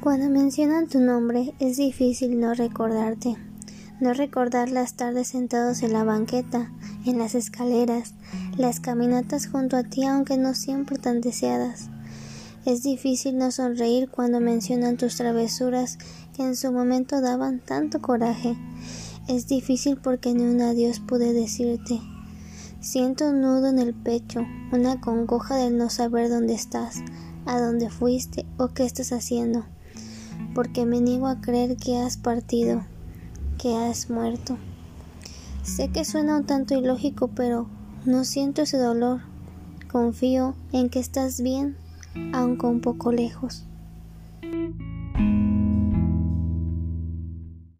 Cuando mencionan tu nombre es difícil no recordarte, no recordar las tardes sentados en la banqueta, en las escaleras, las caminatas junto a ti aunque no siempre tan deseadas. Es difícil no sonreír cuando mencionan tus travesuras que en su momento daban tanto coraje. Es difícil porque ni un adiós pude decirte. Siento un nudo en el pecho, una congoja del no saber dónde estás, a dónde fuiste o qué estás haciendo porque me niego a creer que has partido, que has muerto. Sé que suena un tanto ilógico, pero no siento ese dolor. Confío en que estás bien, aunque un poco lejos.